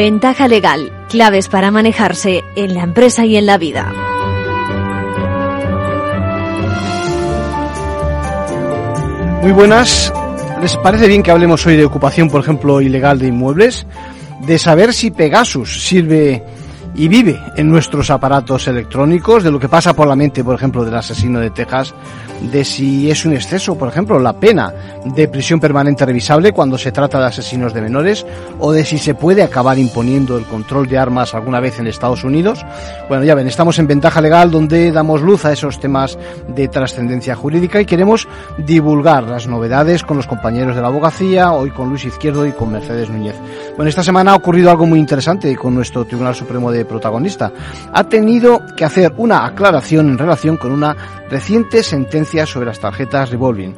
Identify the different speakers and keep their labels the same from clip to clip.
Speaker 1: Ventaja legal, claves para manejarse en la empresa y en la vida.
Speaker 2: Muy buenas. ¿Les parece bien que hablemos hoy de ocupación, por ejemplo, ilegal de inmuebles? De saber si Pegasus sirve y vive en nuestros aparatos electrónicos, de lo que pasa por la mente, por ejemplo, del asesino de Texas, de si es un exceso, por ejemplo, la pena de prisión permanente revisable cuando se trata de asesinos de menores, o de si se puede acabar imponiendo el control de armas alguna vez en Estados Unidos. Bueno, ya ven, estamos en ventaja legal donde damos luz a esos temas de trascendencia jurídica y queremos divulgar las novedades con los compañeros de la abogacía, hoy con Luis Izquierdo y con Mercedes Núñez. Bueno, esta semana ha ocurrido algo muy interesante con nuestro Tribunal Supremo de protagonista. Ha tenido que hacer una aclaración en relación con una reciente sentencia sobre las tarjetas revolving.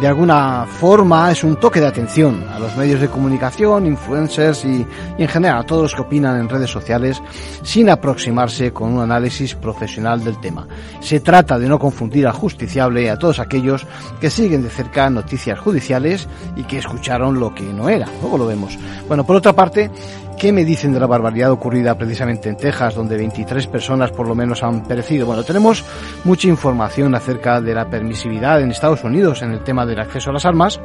Speaker 2: De alguna forma es un toque de atención a los medios de comunicación, influencers y, en general a todos los que opinan en redes sociales sin aproximarse con un análisis profesional del tema. Se trata de no confundir al justiciable a todos aquellos que siguen de cerca noticias judiciales y que escucharon lo que no era. Luego lo vemos. Bueno, por otra parte, ¿Qué me dicen de la barbaridad ocurrida precisamente en Texas, donde 23 personas por lo menos han perecido? Bueno, tenemos mucha información acerca de la permisividad en Estados Unidos en el tema del acceso a las armas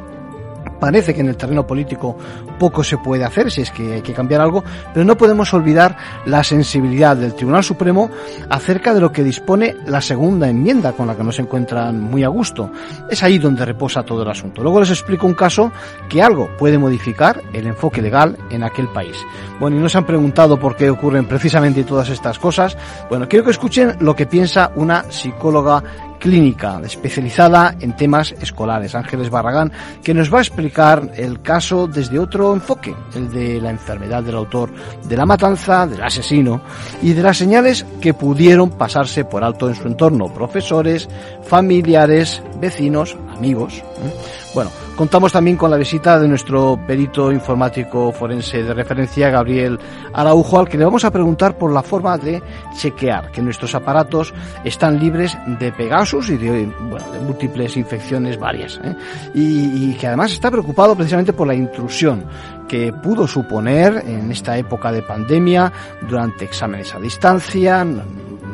Speaker 2: Parece que en el terreno político poco se puede hacer si es que hay que cambiar algo, pero no podemos olvidar la sensibilidad del Tribunal Supremo acerca de lo que dispone la segunda enmienda con la que no se encuentran muy a gusto. Es ahí donde reposa todo el asunto. Luego les explico un caso que algo puede modificar el enfoque legal en aquel país. Bueno, y nos han preguntado por qué ocurren precisamente todas estas cosas. Bueno, quiero que escuchen lo que piensa una psicóloga clínica especializada en temas escolares, Ángeles Barragán, que nos va a explicar el caso desde otro enfoque, el de la enfermedad del autor de la matanza, del asesino y de las señales que pudieron pasarse por alto en su entorno, profesores, familiares, vecinos, ¿eh? Bueno, contamos también con la visita de nuestro perito informático forense de referencia, Gabriel Araujo, al que le vamos a preguntar por la forma de chequear que nuestros aparatos están libres de Pegasus y de, bueno, de múltiples infecciones varias. ¿eh? Y, y que además está preocupado precisamente por la intrusión que pudo suponer en esta época de pandemia durante exámenes a distancia,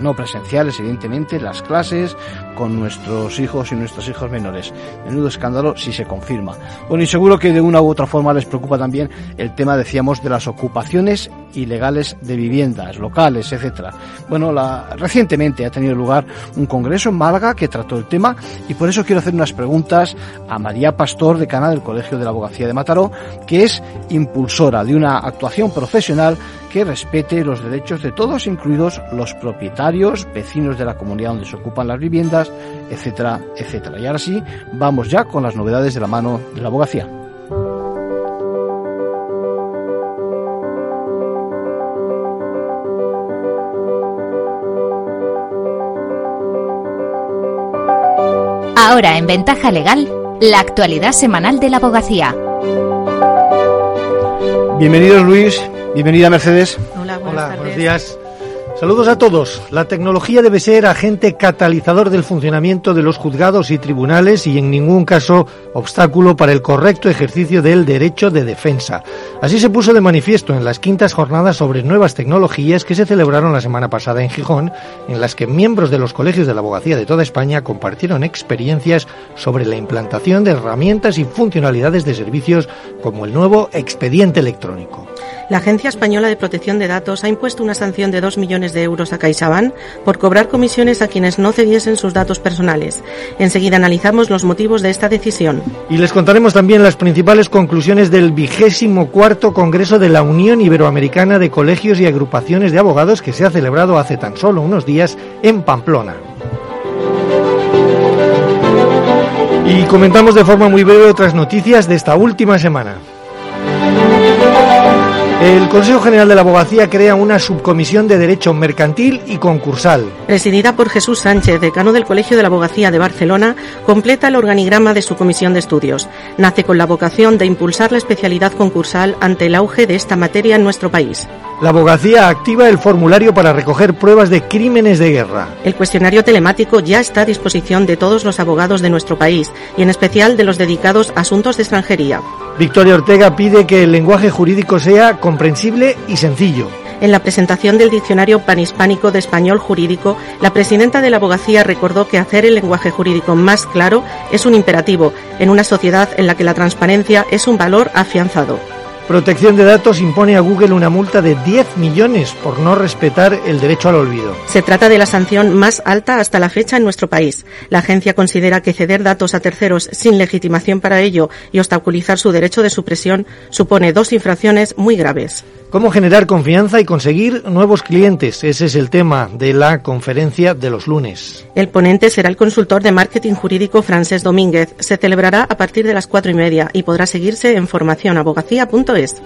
Speaker 2: no presenciales, evidentemente, las clases con nuestros hijos y nuestros hijos menores. Menudo escándalo si se confirma. Bueno, y seguro que de una u otra forma les preocupa también el tema, decíamos, de las ocupaciones ilegales de viviendas locales, etcétera. Bueno, la, recientemente ha tenido lugar un congreso en Málaga que trató el tema y por eso quiero hacer unas preguntas a María Pastor, decana del Colegio de la Abogacía de Mataró, que es impulsora de una actuación profesional que respete los derechos de todos, incluidos los propietarios, vecinos de la comunidad donde se ocupan las viviendas, etcétera, etcétera. Y ahora sí, vamos ya con las novedades de la mano de la abogacía.
Speaker 1: Ahora en Ventaja Legal, la actualidad semanal de la abogacía.
Speaker 2: Bienvenidos Luis, bienvenida Mercedes.
Speaker 3: Hola, buenos días. Saludos a todos. La tecnología debe ser agente catalizador del funcionamiento de los juzgados y tribunales y en ningún caso obstáculo para el correcto ejercicio del derecho de defensa. Así se puso de manifiesto en las quintas jornadas sobre nuevas tecnologías que se celebraron la semana pasada en Gijón, en las que miembros de los colegios de la abogacía de toda España compartieron experiencias sobre la implantación de herramientas y funcionalidades de servicios como el nuevo expediente electrónico.
Speaker 4: La Agencia Española de Protección de Datos ha impuesto una sanción de 2 millones de euros a CaixaBank por cobrar comisiones a quienes no cediesen sus datos personales. Enseguida analizamos los motivos de esta decisión.
Speaker 3: Y les contaremos también las principales conclusiones del vigésimo cuarto Congreso de la Unión Iberoamericana de Colegios y Agrupaciones de Abogados que se ha celebrado hace tan solo unos días en Pamplona. Y comentamos de forma muy breve otras noticias de esta última semana. El Consejo General de la Abogacía crea una subcomisión de Derecho Mercantil y Concursal.
Speaker 4: Presidida por Jesús Sánchez, decano del Colegio de la Abogacía de Barcelona, completa el organigrama de su comisión de estudios. Nace con la vocación de impulsar la especialidad concursal ante el auge de esta materia en nuestro país.
Speaker 3: La abogacía activa el formulario para recoger pruebas de crímenes de guerra.
Speaker 4: El cuestionario telemático ya está a disposición de todos los abogados de nuestro país y en especial de los dedicados a asuntos de extranjería.
Speaker 3: Victoria Ortega pide que el lenguaje jurídico sea comprensible y sencillo.
Speaker 4: En la presentación del Diccionario Panhispánico de Español Jurídico, la presidenta de la abogacía recordó que hacer el lenguaje jurídico más claro es un imperativo en una sociedad en la que la transparencia es un valor afianzado.
Speaker 3: Protección de Datos impone a Google una multa de 10 millones por no respetar el derecho al olvido.
Speaker 4: Se trata de la sanción más alta hasta la fecha en nuestro país. La agencia considera que ceder datos a terceros sin legitimación para ello y obstaculizar su derecho de supresión supone dos infracciones muy graves.
Speaker 3: ¿Cómo generar confianza y conseguir nuevos clientes? Ese es el tema de la conferencia de los lunes.
Speaker 4: El ponente será el consultor de marketing jurídico Francés Domínguez. Se celebrará a partir de las cuatro y media y podrá seguirse en formacionabogacía.es.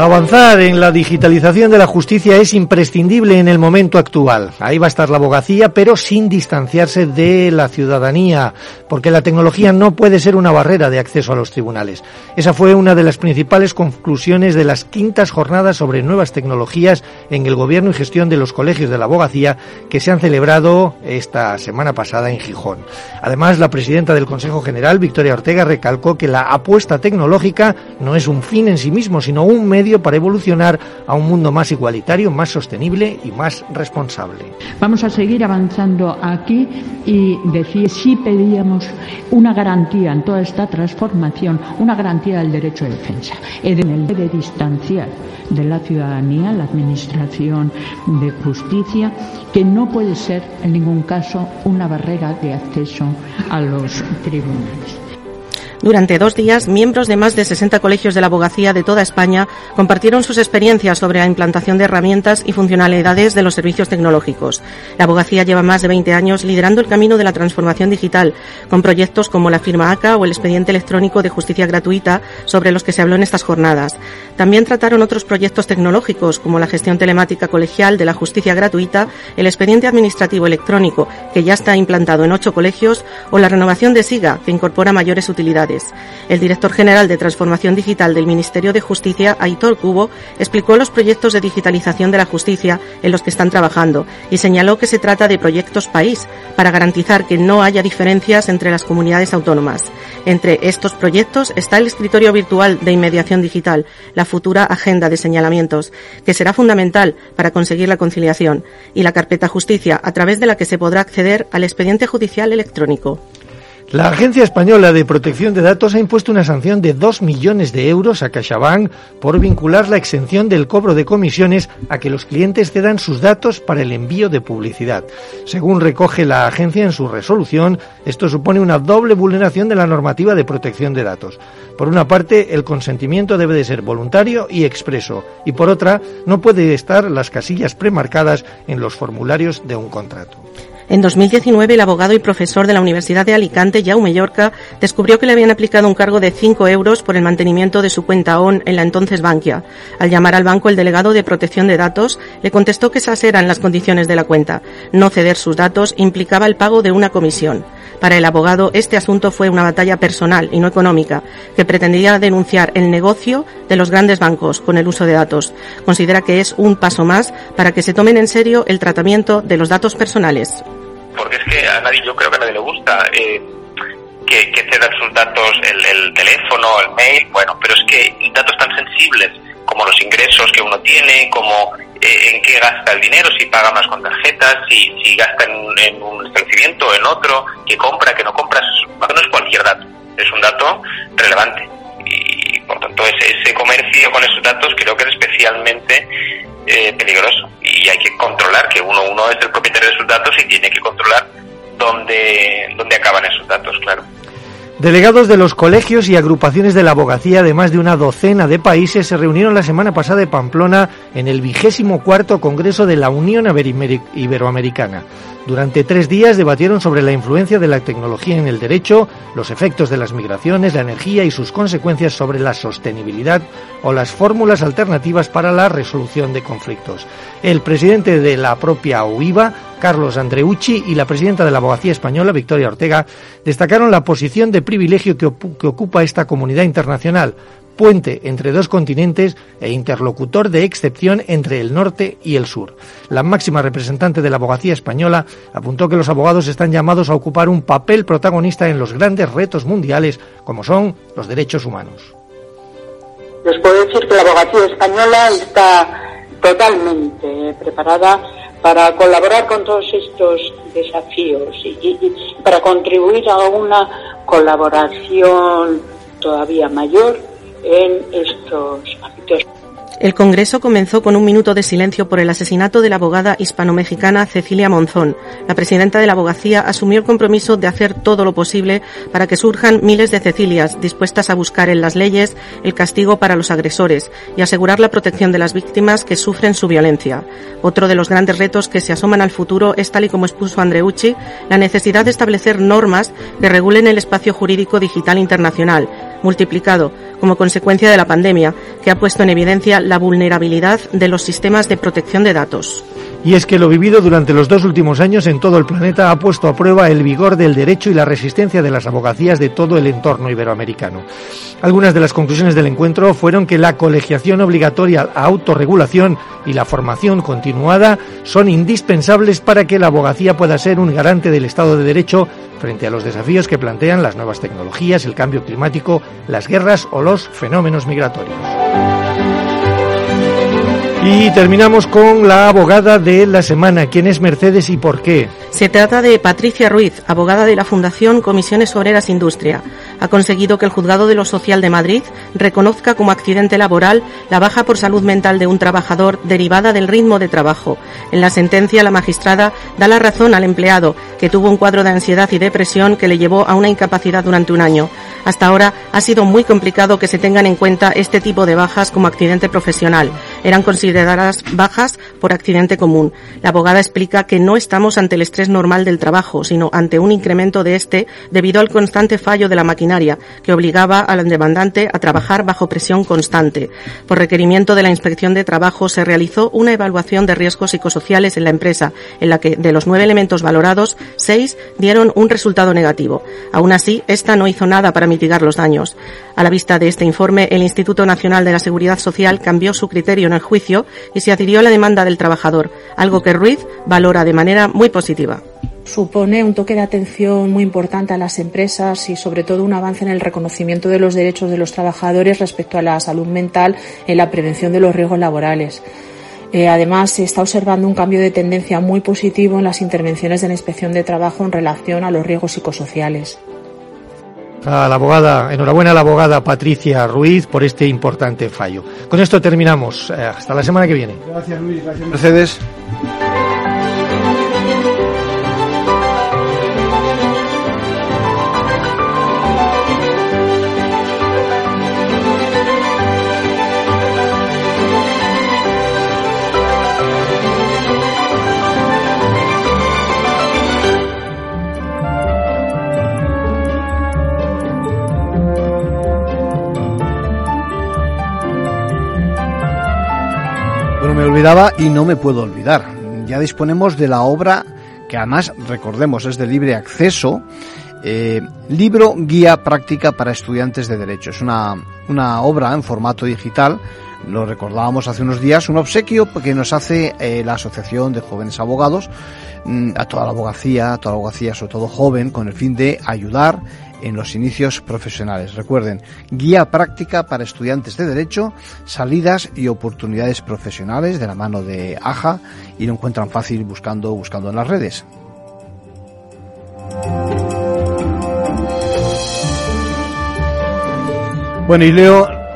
Speaker 3: Avanzar en la digitalización de la justicia es imprescindible en el momento actual. Ahí va a estar la abogacía, pero sin distanciarse de la ciudadanía, porque la tecnología no puede ser una barrera de acceso a los tribunales. Esa fue una de las principales conclusiones de las quintas jornadas sobre nuevas tecnologías en el gobierno y gestión de los colegios de la abogacía que se han celebrado esta semana pasada en Gijón. Además, la presidenta del Consejo General, Victoria Ortega, recalcó que la apuesta tecnológica no es un fin en sí mismo, sino un medio para evolucionar a un mundo más igualitario, más sostenible y más responsable.
Speaker 5: Vamos a seguir avanzando aquí y decir si pedíamos una garantía en toda esta transformación, una garantía del derecho de defensa, en el de distanciar de la ciudadanía, la administración de justicia, que no puede ser en ningún caso una barrera de acceso a los tribunales.
Speaker 4: Durante dos días, miembros de más de 60 colegios de la abogacía de toda España compartieron sus experiencias sobre la implantación de herramientas y funcionalidades de los servicios tecnológicos. La abogacía lleva más de 20 años liderando el camino de la transformación digital, con proyectos como la firma ACA o el expediente electrónico de justicia gratuita, sobre los que se habló en estas jornadas. También trataron otros proyectos tecnológicos, como la gestión telemática colegial de la justicia gratuita, el expediente administrativo electrónico, que ya está implantado en ocho colegios, o la renovación de SIGA, que incorpora mayores utilidades el director general de Transformación Digital del Ministerio de Justicia, Aitor Cubo, explicó los proyectos de digitalización de la justicia en los que están trabajando y señaló que se trata de proyectos país para garantizar que no haya diferencias entre las comunidades autónomas. Entre estos proyectos está el escritorio virtual de inmediación digital, la futura agenda de señalamientos, que será fundamental para conseguir la conciliación, y la carpeta justicia, a través de la que se podrá acceder al expediente judicial electrónico.
Speaker 3: La Agencia Española de Protección de Datos ha impuesto una sanción de 2 millones de euros a CaixaBank por vincular la exención del cobro de comisiones a que los clientes cedan sus datos para el envío de publicidad. Según recoge la agencia en su resolución, esto supone una doble vulneración de la normativa de protección de datos. Por una parte, el consentimiento debe de ser voluntario y expreso, y por otra, no puede estar las casillas premarcadas en los formularios de un contrato.
Speaker 4: En 2019, el abogado y profesor de la Universidad de Alicante, Jaume Llorca, descubrió que le habían aplicado un cargo de 5 euros por el mantenimiento de su cuenta ON en la entonces Bankia. Al llamar al banco, el delegado de protección de datos le contestó que esas eran las condiciones de la cuenta. No ceder sus datos implicaba el pago de una comisión. Para el abogado, este asunto fue una batalla personal y no económica, que pretendía denunciar el negocio de los grandes bancos con el uso de datos. Considera que es un paso más para que se tomen en serio el tratamiento de los datos personales
Speaker 6: porque es que a nadie, yo creo que a nadie le gusta eh, que, que, cedan sus datos, el, el, teléfono, el mail, bueno, pero es que datos tan sensibles como los ingresos que uno tiene, como eh, en qué gasta el dinero, si paga más con tarjetas, si, si gasta en, en un establecimiento o en otro, que compra, que no compra, no es cualquier dato, es un dato relevante. Y por tanto ese, ese comercio con esos datos creo que es especialmente eh, peligroso y hay que controlar que uno uno es el propietario de sus datos y tiene que controlar dónde, dónde acaban esos datos, claro.
Speaker 3: Delegados de los colegios y agrupaciones de la abogacía de más de una docena de países se reunieron la semana pasada en Pamplona en el vigésimo cuarto Congreso de la Unión Iberoamericana. Durante tres días debatieron sobre la influencia de la tecnología en el derecho, los efectos de las migraciones, la energía y sus consecuencias sobre la sostenibilidad o las fórmulas alternativas para la resolución de conflictos. El presidente de la propia UIVA, Carlos Andreucci, y la presidenta de la Abogacía Española, Victoria Ortega, destacaron la posición de privilegio que, ocupa esta comunidad internacional puente entre dos continentes e interlocutor de excepción entre el norte y el sur. La máxima representante de la abogacía española apuntó que los abogados están llamados a ocupar un papel protagonista en los grandes retos mundiales como son los derechos humanos.
Speaker 7: Les puedo decir que la abogacía española está totalmente preparada para colaborar con todos estos desafíos y, para contribuir a una colaboración todavía mayor en estos ámbitos.
Speaker 4: El Congreso comenzó con un minuto de silencio por el asesinato de la abogada hispano-mexicana Cecilia Monzón. La presidenta de la abogacía asumió el compromiso de hacer todo lo posible para que surjan miles de Cecilias dispuestas a buscar en las leyes el castigo para los agresores y asegurar la protección de las víctimas que sufren su violencia. Otro de los grandes retos que se asoman al futuro es, tal y como expuso Andreucci, la necesidad de establecer normas que regulen el espacio jurídico digital internacional, multiplicado como consecuencia de la pandemia, que ha puesto en evidencia la vulnerabilidad de los sistemas de protección de datos.
Speaker 3: Y es que lo vivido durante los dos últimos años en todo el planeta ha puesto a prueba el vigor del derecho y la resistencia de las abogacías de todo el entorno iberoamericano. Algunas de las conclusiones del encuentro fueron que la colegiación obligatoria, la autorregulación y la formación continuada son indispensables para que la abogacía pueda ser un garante del Estado de Derecho frente a los desafíos que plantean las nuevas tecnologías, el cambio climático, las guerras o los fenómenos migratorios. Y terminamos con la abogada de la semana. ¿Quién es Mercedes y por qué?
Speaker 4: Se trata de Patricia Ruiz, abogada de la Fundación Comisiones Obreras Industria. Ha conseguido que el Juzgado de lo Social de Madrid reconozca como accidente laboral la baja por salud mental de un trabajador derivada del ritmo de trabajo. En la sentencia, la magistrada da la razón al empleado, que tuvo un cuadro de ansiedad y depresión que le llevó a una incapacidad durante un año. Hasta ahora ha sido muy complicado que se tengan en cuenta este tipo de bajas como accidente profesional. Eran consideradas bajas por accidente común. La abogada explica que no estamos ante el estrés normal del trabajo, sino ante un incremento de este debido al constante fallo de la maquinaria que obligaba al demandante a trabajar bajo presión constante. Por requerimiento de la Inspección de Trabajo se realizó una evaluación de riesgos psicosociales en la empresa, en la que de los nueve elementos valorados, seis dieron un resultado negativo. Aún así, esta no hizo nada para mitigar los daños. A la vista de este informe, el Instituto Nacional de la Seguridad Social cambió su criterio en el juicio y se adhirió a la demanda del trabajador, algo que Ruiz valora de manera muy positiva
Speaker 8: supone un toque de atención muy importante a las empresas y sobre todo un avance en el reconocimiento de los derechos de los trabajadores respecto a la salud mental en la prevención de los riesgos laborales. Eh, además, se está observando un cambio de tendencia muy positivo en las intervenciones de la inspección de trabajo en relación a los riesgos psicosociales.
Speaker 3: A la abogada, enhorabuena a la abogada Patricia Ruiz por este importante fallo. Con esto terminamos. Eh, hasta la semana que viene.
Speaker 2: Gracias Luis, gracias Mercedes. Me olvidaba y no me puedo olvidar. Ya disponemos de la obra que además, recordemos, es de libre acceso, eh, libro guía práctica para estudiantes de derecho. Es una, una obra en formato digital lo recordábamos hace unos días, un obsequio que nos hace eh, la Asociación de Jóvenes Abogados mm, a toda la abogacía, a toda la abogacía, sobre todo joven, con el fin de ayudar en los inicios profesionales. Recuerden, guía práctica para estudiantes de Derecho, salidas y oportunidades profesionales de la mano de AJA y lo encuentran fácil buscando, buscando en las redes. Bueno,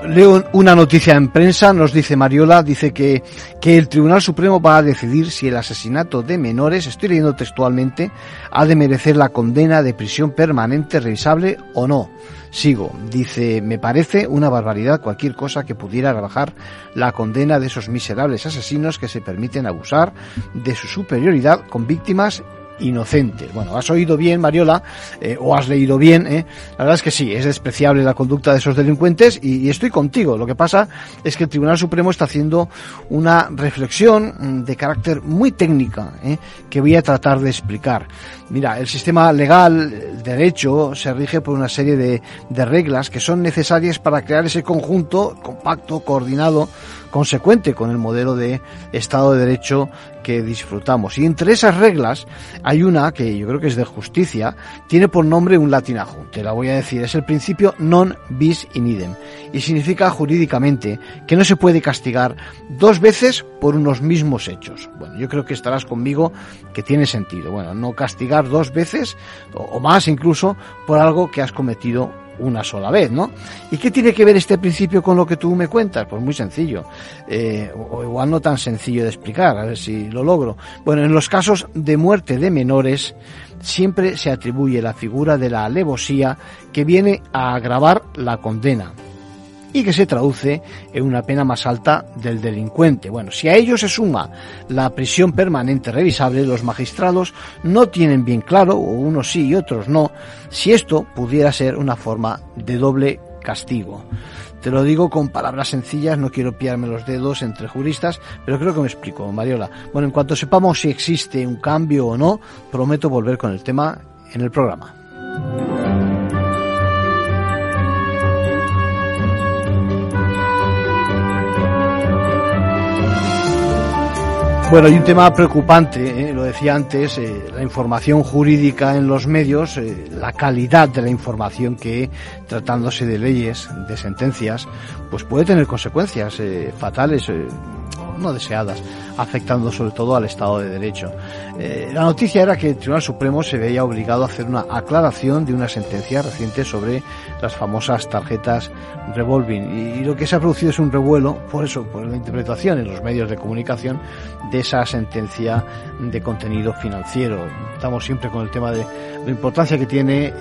Speaker 2: leo una noticia en prensa, nos dice Mariola, dice que, que el Tribunal Supremo va a decidir si el asesinato de menores, estoy leyendo textualmente, ha de merecer la condena de prisión permanente revisable o no. Sigo, dice, me parece una barbaridad cualquier cosa que pudiera rebajar la condena de esos miserables asesinos que se permiten abusar de su superioridad con víctimas inocentes. Bueno, has oído bien, Mariola, eh, o has leído bien, ¿eh? la verdad es que sí, es despreciable la conducta de esos delincuentes y, estoy contigo. Lo que pasa es que el Tribunal Supremo está haciendo una reflexión mm, de carácter muy técnica ¿eh? que voy a tratar de explicar. Mira, el sistema legal, el derecho, se rige por una serie de, de reglas que son necesarias para crear ese conjunto compacto, coordinado, consecuente con el modelo de Estado de Derecho que disfrutamos. Y entre esas reglas hay una que yo creo que es de justicia, tiene por nombre un latinajo, te la voy a decir, es el principio non bis in idem y significa jurídicamente que no se puede castigar dos veces por unos mismos hechos. Bueno, yo creo que estarás conmigo que tiene sentido. Bueno, no castigar dos veces o más incluso por algo que has cometido una sola vez, ¿no? ¿Y qué tiene que ver este principio con lo que tú me cuentas? Pues muy sencillo, eh, o igual no tan sencillo de explicar, a ver si lo logro. Bueno, en los casos de muerte de menores, siempre se atribuye la figura de la alevosía que viene a agravar la condena y que se traduce en una pena más alta del delincuente. Bueno, si a ello se suma la prisión permanente revisable, los magistrados no tienen bien claro, o unos sí y otros no, si esto pudiera ser una forma de doble castigo. Te lo digo con palabras sencillas, no quiero pillarme los dedos entre juristas, pero creo que me explico, Mariola. Bueno, en cuanto sepamos si existe un cambio o no, prometo volver con el tema en el programa. Bueno, hay un tema preocupante, ¿eh? lo decía antes, eh, la información jurídica en los medios, eh, la calidad de la información que, tratándose de leyes, de sentencias, pues puede tener consecuencias fatales no deseadas, afectando sobre todo al Estado de Derecho. Eh, la noticia era que el Tribunal Supremo se veía obligado a hacer una aclaración de una sentencia reciente sobre las famosas tarjetas revolving. Y, lo que se ha producido es un revuelo, por eso, por la interpretación en los medios de comunicación de esa sentencia de contenido financiero. Estamos siempre con el tema de la importancia que tiene eh,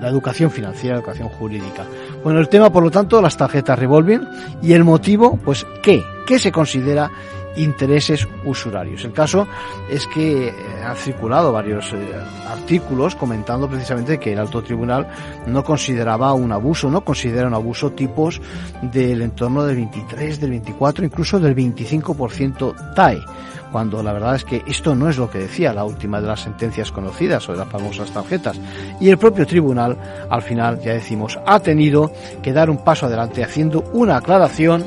Speaker 2: la educación financiera, la educación jurídica. Bueno, el tema, por lo tanto, las tarjetas revolving y el motivo, pues, ¿qué? ¿Qué se considera intereses usurarios? El caso es que eh, han circulado varios eh, artículos comentando precisamente que el alto tribunal no consideraba un abuso, no considera un abuso tipos del entorno del 23, del 24, incluso del 25% TAE cuando la verdad es que esto no es lo que decía la última de las sentencias conocidas sobre las famosas tarjetas. Y el propio tribunal, al final, ya decimos, ha tenido que dar un paso adelante haciendo una aclaración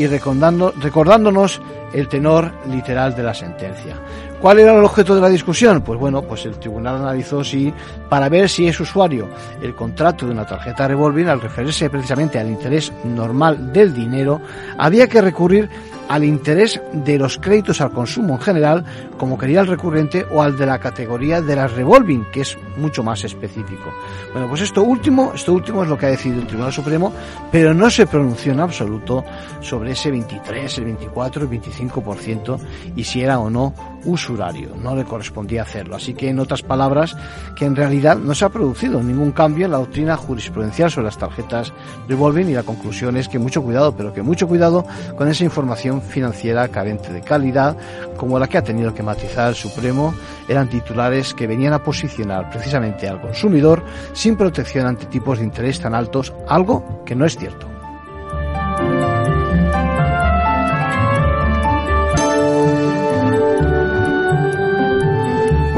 Speaker 2: y recordando, recordándonos el tenor literal de la sentencia. ¿Cuál era el objeto de la discusión? Pues bueno, pues el tribunal analizó si, para ver si es usuario el contrato de una tarjeta revolving, al referirse precisamente al interés normal del dinero, había que recurrir al interés de los créditos al consumo en general, como quería el recurrente, o al de la categoría de las revolving, que es mucho más específico. Bueno, pues esto último, esto último es lo que ha decidido el Tribunal Supremo, pero no se pronunció en absoluto sobre ese 23, el 24, el 25% y si era o no No le correspondía hacerlo. Así que, en otras palabras, que en realidad no se ha producido ningún cambio en la doctrina jurisprudencial sobre las tarjetas revolving y la conclusión es que mucho cuidado, pero que mucho cuidado con esa información financiera carente de calidad, como la que ha tenido que matizar el Supremo, eran titulares que venían a posicionar precisamente al consumidor sin protección ante tipos de interés tan altos, algo que no es cierto.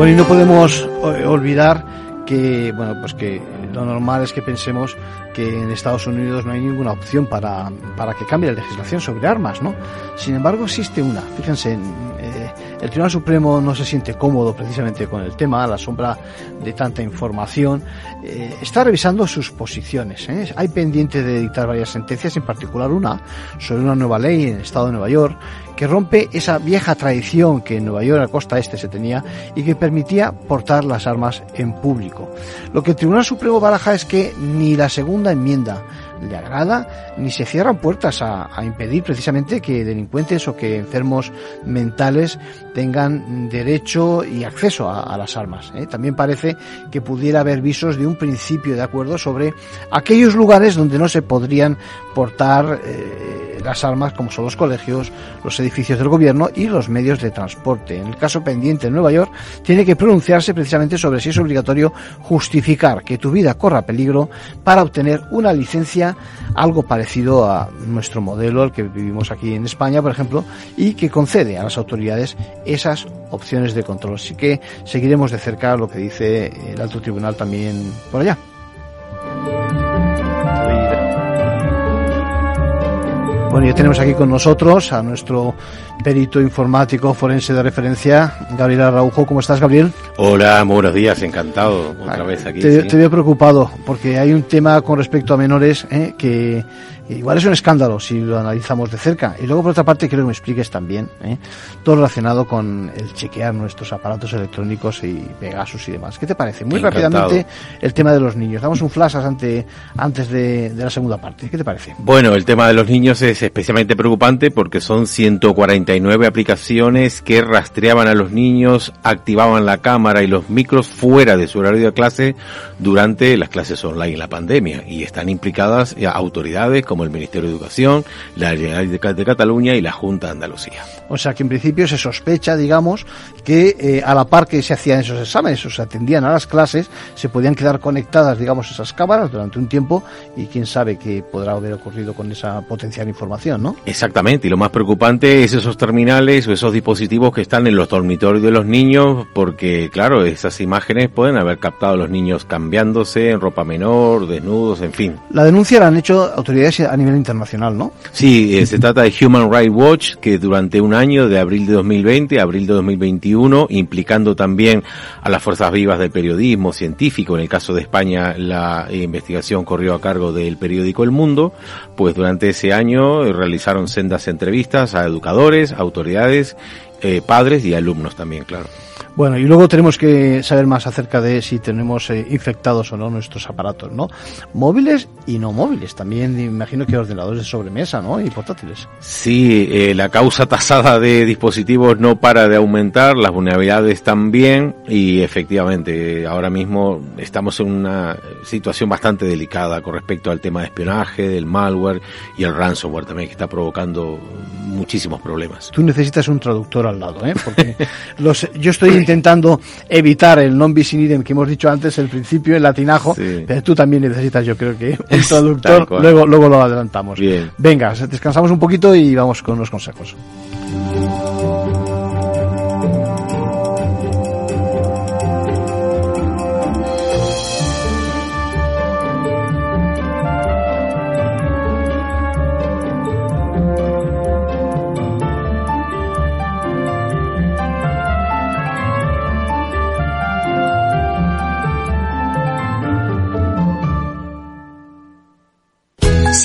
Speaker 2: Bueno, y no podemos eh, olvidar que, bueno, pues que lo normal es que pensemos que en Estados Unidos no hay ninguna opción para, para que cambie la legislación sobre armas, ¿no? Sin embargo, existe una. Fíjense, eh, el Tribunal Supremo no se siente cómodo precisamente con el tema, a la sombra de tanta información. Eh, está revisando sus posiciones. ¿eh? Hay pendiente de dictar varias sentencias, en particular una sobre una nueva ley en el Estado de Nueva York que rompe esa vieja tradición que en Nueva York, a costa este, se tenía y que permitía portar las armas en público. Lo que el Tribunal Supremo baraja es que ni la segunda enmienda le agrada, ni se cierran puertas a, impedir precisamente que delincuentes o que enfermos mentales tengan derecho y acceso a, las armas. ¿eh? También parece que pudiera haber visos de un principio de acuerdo sobre aquellos lugares donde no se podrían portar eh, las armas, como son los colegios, los edificios del gobierno y los medios de transporte. En el caso pendiente en Nueva York, tiene que pronunciarse precisamente sobre si es obligatorio justificar que tu vida corra peligro para obtener una licencia algo parecido a nuestro modelo, el que vivimos aquí en España, por ejemplo, y que concede a las autoridades esas opciones de control. Así que seguiremos de cerca lo que dice el alto tribunal también por allá. Bueno, ya tenemos aquí con nosotros a nuestro perito informático forense de referencia, Gabriel Araujo. ¿Cómo estás, Gabriel?
Speaker 9: Hola, buenos días, encantado otra vez aquí.
Speaker 2: Te, te, veo preocupado porque hay un tema con respecto a menores eh, que igual es un escándalo si lo analizamos de cerca. Y luego, por otra parte, quiero que me expliques también eh, todo relacionado con el chequear nuestros aparatos electrónicos y Pegasus y demás. ¿Qué te parece? Muy
Speaker 9: Encantado.
Speaker 2: rápidamente el tema de los niños. Damos un flash ante, antes de, de la segunda parte. ¿Qué te parece?
Speaker 9: Bueno, el tema de los niños es especialmente preocupante porque son 149 aplicaciones que rastreaban a los niños, activaban la cámara y los micros fuera de su horario de clase durante las clases online en la pandemia y están implicadas autoridades como el Ministerio de Educación, la Generalitat de Cataluña y la Junta de Andalucía.
Speaker 2: O sea que en principio se sospecha, digamos, que eh, a la par que se hacían esos exámenes o se atendían a las clases, se podían quedar conectadas, digamos, esas cámaras durante un tiempo y quién sabe qué podrá haber ocurrido con esa potencial información, ¿no?
Speaker 9: Exactamente, y lo más preocupante es esos terminales o esos dispositivos que están en los dormitorios de los niños, porque claro, esas imágenes pueden haber captado a los niños cambiándose en ropa menor, desnudos, en fin.
Speaker 2: La denuncia la han hecho autoridades a nivel internacional, ¿no?
Speaker 9: Sí, eh, se trata de Human Rights Watch, que durante un año, de abril de 2020 a abril de 2021, implicando también a las fuerzas vivas del periodismo científico, en el caso de España la investigación corrió a cargo del periódico El Mundo, pues durante ese año eh, realizaron sendas entrevistas a educadores, autoridades, eh, padres y alumnos también, claro.
Speaker 2: Bueno, y luego tenemos que saber más acerca de si tenemos eh, infectados o no nuestros aparatos, ¿no? Móviles y no móviles. También imagino que ordenadores de sobremesa, ¿no? Y portátiles.
Speaker 9: Sí, eh, la causa tasada de dispositivos no para de aumentar, las vulnerabilidades también y efectivamente ahora mismo estamos en una situación bastante delicada con respecto al tema de espionaje, del malware y el ransomware también que está provocando muchísimos problemas.
Speaker 2: Tú necesitas un traductor al lado, ¿eh? Porque los, yo estoy intentando evitar el non bis in idem que hemos dicho antes, el principio, el latinajo,
Speaker 9: Sí.
Speaker 2: pero tú también necesitas, yo creo que un traductor, luego, luego lo adelantamos.
Speaker 9: Bien.
Speaker 2: Venga, descansamos un poquito y vamos con unos consejos.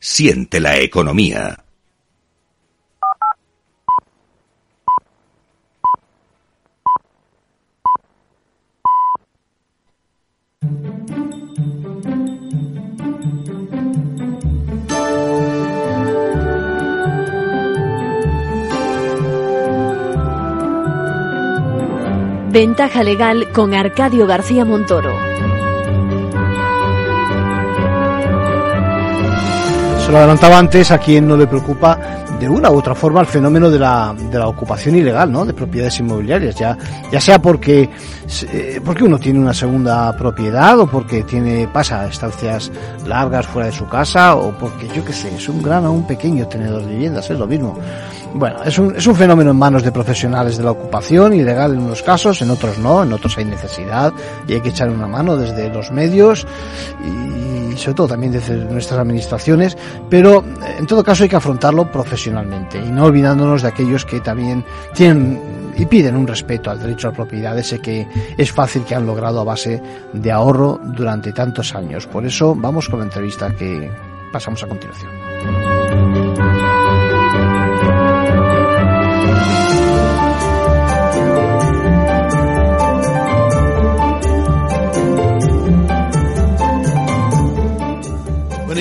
Speaker 10: Siente la economía.
Speaker 1: Ventaja legal con Arcadio García Montoro.
Speaker 2: Lo adelantaba antes, a quien no le preocupa de una u otra forma el fenómeno de la, de la ocupación ilegal, ¿no? De propiedades inmobiliarias, ya, ya sea porque, eh, porque uno tiene una segunda propiedad o porque tiene, pasa estancias largas fuera de su casa o porque, yo qué sé, es un gran o un pequeño tenedor de viviendas, es lo mismo. Bueno, es un, es un fenómeno en manos de profesionales de la ocupación, ilegal en unos casos, en otros no, en otros hay necesidad y hay que echar una mano desde los medios y sobre todo también desde nuestras administraciones, pero en todo caso hay que afrontarlo profesionalmente y no olvidándonos de aquellos que también tienen y piden un respeto al derecho a la propiedad, ese que es fácil que han logrado a base de ahorro durante tantos años. Por eso vamos con la entrevista que pasamos a continuación.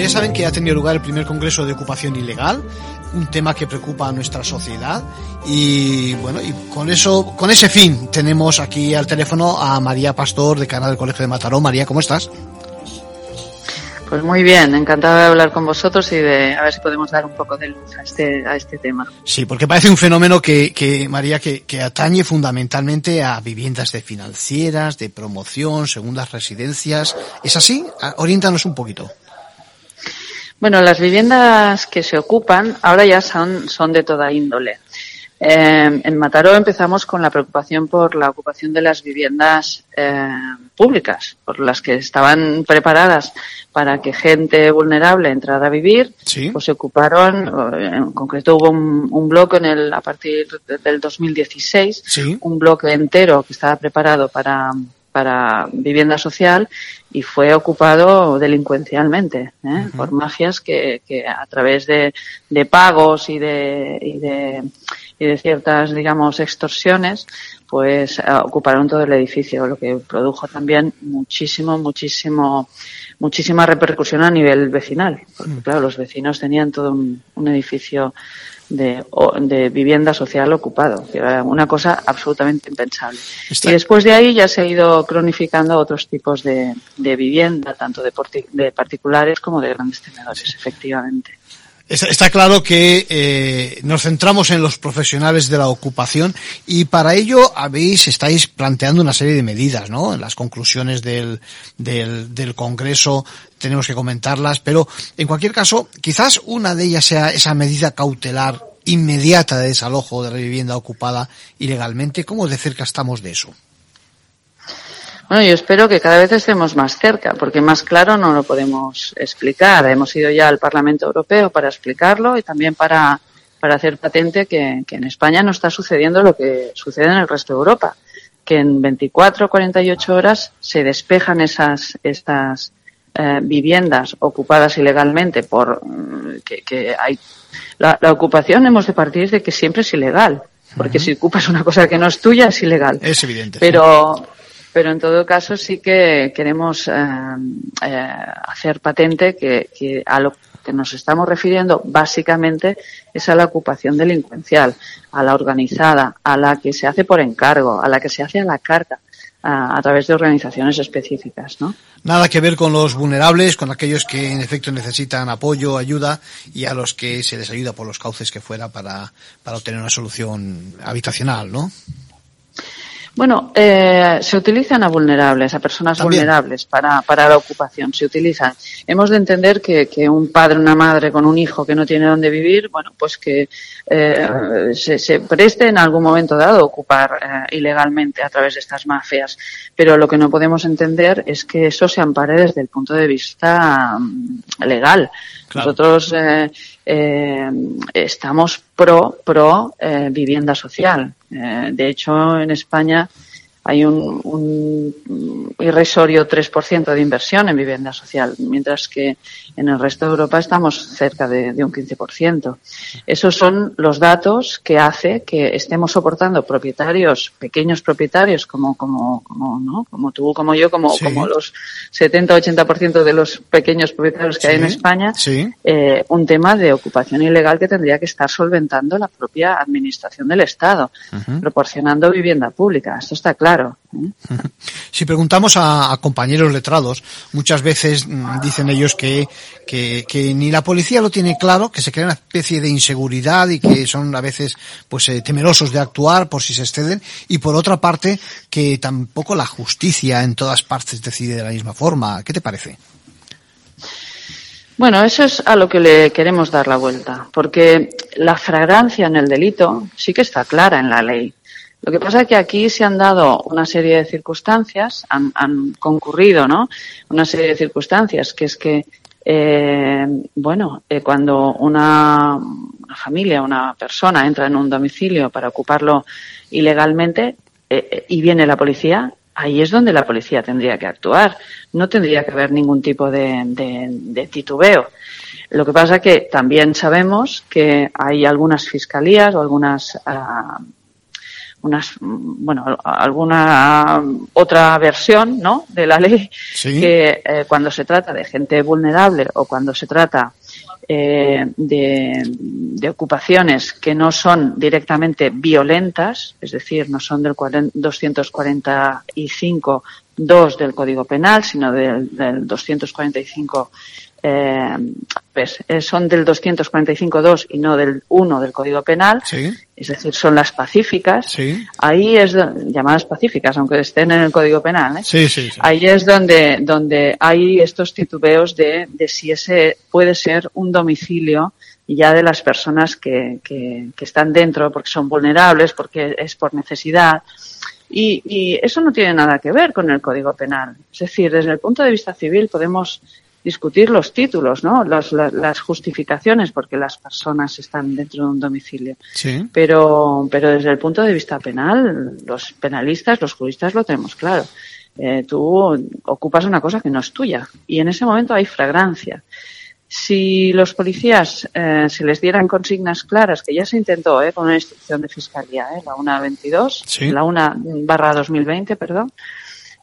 Speaker 2: Ya saben que ha tenido lugar el primer Congreso de Ocupación Ilegal, un tema que preocupa a nuestra sociedad y bueno, y con eso, con ese fin tenemos aquí al teléfono a María Pastor de Canal del Colegio de Mataró. María, ¿cómo estás?
Speaker 11: Pues muy bien, encantada de hablar con vosotros y de a ver si podemos dar un poco de luz a este, a este tema.
Speaker 2: Sí, porque parece un fenómeno que, que María, que, que atañe fundamentalmente a viviendas de financieras, de promoción, segundas residencias. ¿Es así? Oriéntanos un poquito.
Speaker 11: Bueno, las viviendas que se ocupan ahora ya son, son de toda índole. Eh, en Mataró empezamos con la preocupación por la ocupación de las viviendas eh, públicas, por las que estaban preparadas para que gente vulnerable entrara a vivir,
Speaker 2: ¿Sí?
Speaker 11: pues se ocuparon, en concreto hubo un, un bloque en el, a partir del 2016,
Speaker 2: ¿Sí?
Speaker 11: un bloque entero que estaba preparado para, para vivienda social y fue ocupado delincuencialmente ¿eh? uh -huh. por mafias que, que, a través de, de pagos y de, y de, y de ciertas, digamos, extorsiones, pues uh, ocuparon todo el edificio, lo que produjo también muchísimo, muchísimo, muchísima repercusión a nivel vecinal. Porque, claro, los vecinos tenían todo un, un edificio de, de, vivienda social ocupado, que era una cosa absolutamente impensable. Está... Y después de ahí ya se ha ido cronificando otros tipos de, de vivienda, tanto de, de, particulares como de grandes tenedores, efectivamente.
Speaker 2: Está, claro que eh, nos centramos en los profesionales de la ocupación y para ello habéis, estáis planteando una serie de medidas, ¿no? En las conclusiones del, del, del Congreso tenemos que comentarlas, pero en cualquier caso, quizás una de ellas sea esa medida cautelar inmediata de desalojo de la vivienda ocupada ilegalmente. ¿Cómo de cerca estamos de eso?
Speaker 11: Bueno, yo espero que cada vez estemos más cerca, porque más claro no lo podemos explicar. Hemos ido ya al Parlamento Europeo para explicarlo y también para, para hacer patente que, que en España no está sucediendo lo que sucede en el resto de Europa, que en 24 o 48 horas se despejan esas, estas eh, viviendas ocupadas ilegalmente por que, que hay la, la, ocupación hemos de partir de que siempre es ilegal porque uh -huh. si ocupas una cosa que no es tuya es ilegal
Speaker 2: es evidente
Speaker 11: pero pero en todo caso sí que queremos eh, eh, hacer patente que, a lo que nos estamos refiriendo básicamente es a la ocupación delincuencial, a la organizada, a la que se hace por encargo, a la que se hace a la carta, a, a través de organizaciones específicas, ¿no?
Speaker 2: Nada que ver con los vulnerables, con aquellos que en efecto necesitan apoyo, ayuda y a los que se les ayuda por los cauces que fuera para, para obtener una solución habitacional, ¿no?
Speaker 11: Bueno, eh, se utilizan a vulnerables, a personas vulnerables para, para la ocupación. Se utilizan. Hemos de entender que, que un padre, una madre con un hijo que no tiene dónde vivir, bueno, pues que eh, se, se, preste en algún momento dado a ocupar eh, ilegalmente a través de estas mafias. Pero lo que no podemos entender es que eso se ampare desde el punto de vista um, legal. Nosotros eh, eh, estamos pro, pro eh, vivienda social. Eh, de hecho, en España hay un, un irrisorio 3% de inversión en vivienda social, mientras que en el resto de Europa estamos cerca de, de, un 15%. Esos son los datos que hace que estemos soportando propietarios, pequeños propietarios como, como, como, ¿no? como tú, como yo, como, sí. como los 70-80% de los pequeños propietarios que sí. hay en España, sí. eh, un tema de ocupación ilegal que tendría que estar solventando la propia administración del Estado, uh -huh. proporcionando vivienda pública. Esto está claro.
Speaker 2: Si preguntamos a, a, compañeros letrados, muchas veces mm, dicen ellos que, que, que, ni la policía lo tiene claro, que se crea una especie de inseguridad y que son a veces pues eh, temerosos de actuar por si se exceden, y por otra parte que tampoco la justicia en todas partes decide de la misma forma. ¿Qué te parece?
Speaker 11: Bueno, eso es a lo que le queremos dar la vuelta, porque la fragancia en el delito sí que está clara en la ley. Lo que pasa es que aquí se han dado una serie de circunstancias, han, concurrido, ¿no? Una serie de circunstancias, que es que, eh, bueno, eh, cuando una, una, familia, una persona entra en un domicilio para ocuparlo ilegalmente eh, eh, y viene la policía, ahí es donde la policía tendría que actuar. No tendría que haber ningún tipo de titubeo. Lo que pasa es que también sabemos que hay algunas fiscalías o algunas uh, unas, bueno, alguna otra versión, ¿no? De la ley ¿Sí? que eh, cuando se trata de gente vulnerable o cuando se trata eh, de, de, ocupaciones que no son directamente violentas, es decir, no son del 245 2 del Código Penal, sino del, del 245 eh, pues, eh, son del 245.2 y no del 1 del Código Penal,
Speaker 2: sí.
Speaker 11: es decir, son las pacíficas.
Speaker 2: Sí.
Speaker 11: Ahí es llamadas pacíficas, aunque estén en el Código Penal. ¿eh?
Speaker 2: Sí, sí,
Speaker 11: Ahí es donde donde hay estos titubeos de, de si ese puede ser un domicilio ya de las personas que, que, que están dentro porque son vulnerables, porque es por necesidad. Y, y, eso no tiene nada que ver con el Código Penal. Es decir, desde el punto de vista civil podemos discutir los títulos, ¿no? Las, las, las, justificaciones porque las personas están dentro de un domicilio.
Speaker 2: Sí.
Speaker 11: Pero, pero desde el punto de vista penal, los penalistas, los juristas lo tenemos claro. Eh, tú ocupas una cosa que no es tuya y en ese momento hay fragrancia. Si los policías eh, se les dieran consignas claras, que ya se intentó eh, con una instrucción de fiscalía, eh, la 122,
Speaker 2: sí.
Speaker 11: la 1 barra 2020, perdón,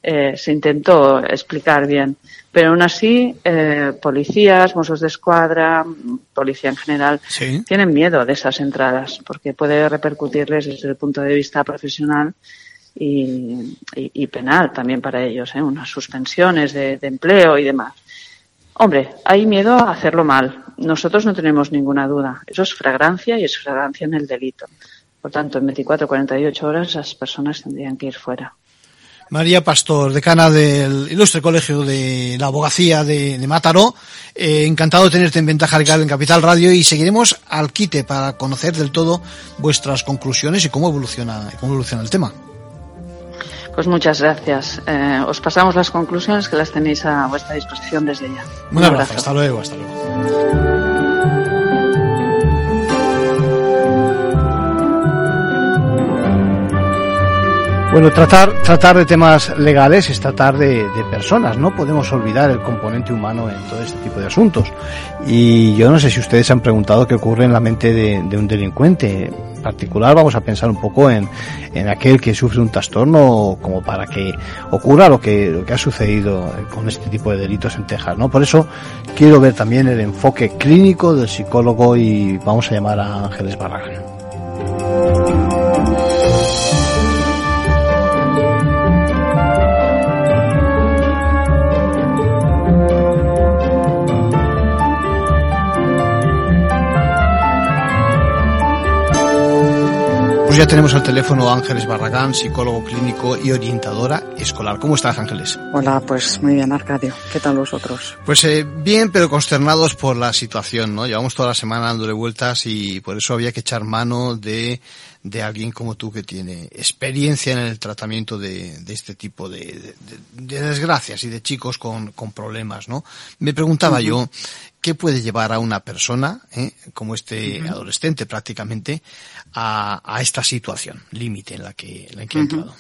Speaker 11: eh, se intentó explicar bien. Pero aún así, eh, policías, mozos de escuadra, policía en general,
Speaker 2: sí.
Speaker 11: tienen miedo de esas entradas porque puede repercutirles desde el punto de vista profesional y, y, y penal también para ellos, ¿eh? unas suspensiones de, de empleo y demás. Hombre, hay miedo a hacerlo mal. Nosotros no tenemos ninguna duda. Eso es fragrancia y es fragrancia en el delito. Por tanto, en 24 48 horas esas personas tendrían que ir fuera.
Speaker 2: María Pastor, decana del Ilustre Colegio de la Abogacía de, de Mataró. Eh, encantado de tenerte en Ventaja Legal en Capital Radio y seguiremos al quite para conocer del todo vuestras conclusiones y cómo evoluciona, cómo evoluciona el tema.
Speaker 11: Pues muchas gracias. Eh, os pasamos las conclusiones que las tenéis a vuestra disposición desde ya.
Speaker 2: Un, Un abrazo. abrazo. Hasta luego. Hasta luego. Bueno, tratar, tratar de temas legales es tratar de, de, personas, no podemos olvidar el componente humano en todo este tipo de asuntos. Y yo no sé si ustedes han preguntado qué ocurre en la mente de, de un delincuente. En particular vamos a pensar un poco en, en aquel que sufre un trastorno como para que ocurra lo que, lo que ha sucedido con este tipo de delitos en Texas, ¿no? Por eso quiero ver también el enfoque clínico del psicólogo y vamos a llamar a Ángeles Barragán. Pues ya tenemos al teléfono a Ángeles Barragán, psicólogo clínico y orientadora escolar. ¿Cómo estás, Ángeles?
Speaker 12: Hola, pues muy bien, Arcadio. ¿Qué tal vosotros?
Speaker 2: Pues eh, bien, pero consternados por la situación, ¿no? Llevamos toda la semana dándole vueltas y por eso había que echar mano de, de alguien como tú que tiene experiencia en el tratamiento de, de este tipo de, de, de, desgracias y de chicos con, con problemas, ¿no? Me preguntaba uh -huh. yo, ¿qué puede llevar a una persona, eh, como este uh -huh. adolescente prácticamente, a, a, esta situación límite en la que, en la que uh -huh. ha entrado?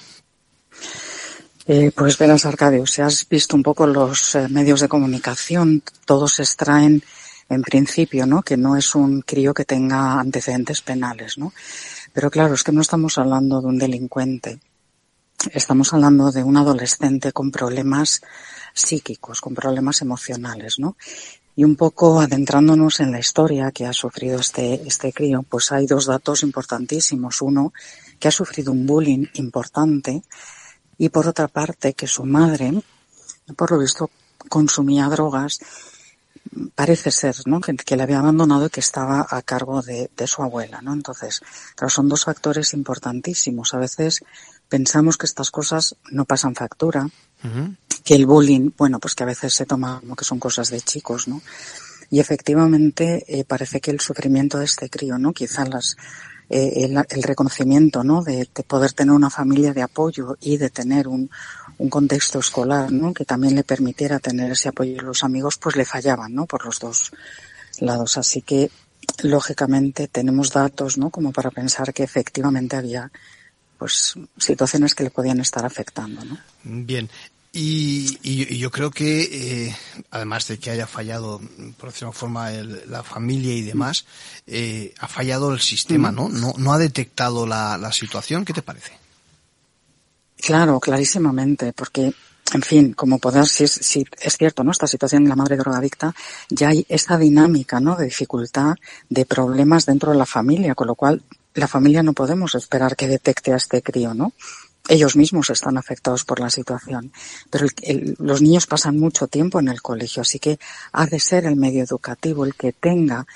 Speaker 12: Eh, pues verás, Arcadio, si has visto un poco los eh, medios de comunicación, todos extraen en principio, ¿no? Que no es un crío que tenga antecedentes penales, ¿no? Pero claro, es que no estamos hablando de un delincuente. Estamos hablando de un adolescente con problemas psíquicos, con problemas emocionales, ¿no? Y un poco adentrándonos en la historia que ha sufrido este, este crío, pues hay dos datos importantísimos. Uno, que ha sufrido un bullying importante y por otra parte que su madre, por lo visto, consumía drogas parece ser, ¿no? Que, que, le había abandonado y que estaba a cargo de, de, su abuela, ¿no? Entonces, claro, son dos factores importantísimos. A veces pensamos que estas cosas no pasan factura, uh -huh. que el bullying, bueno, pues que a veces se toma como que son cosas de chicos, ¿no? Y efectivamente eh, parece que el sufrimiento de este crío, ¿no? Quizás las, eh, el, el, reconocimiento, ¿no? De, de, poder tener una familia de apoyo y de tener un, un contexto escolar, ¿no? Que también le permitiera tener ese apoyo y los amigos, pues le fallaban, ¿no? Por los dos lados. Así que, lógicamente, tenemos datos, ¿no? Como para pensar que efectivamente había, pues, situaciones que le podían estar afectando, ¿no?
Speaker 2: Bien. Y, y, y yo creo que, eh, además de que haya fallado, por decirlo de forma, el, la familia y demás, eh, ha fallado el sistema, ¿no? No, no ha detectado la, la situación. ¿Qué te parece?
Speaker 12: Claro, clarísimamente, porque, en fin, como podrás, si si es cierto, ¿no? Esta situación en la madre drogadicta, ya hay esta dinámica, ¿no? De dificultad, de problemas dentro de la familia, con lo cual la familia no podemos esperar que detecte a este crío, ¿no? Ellos mismos están afectados por la situación, pero el, el, los niños pasan mucho tiempo en el colegio, así que ha de ser el medio educativo el que tenga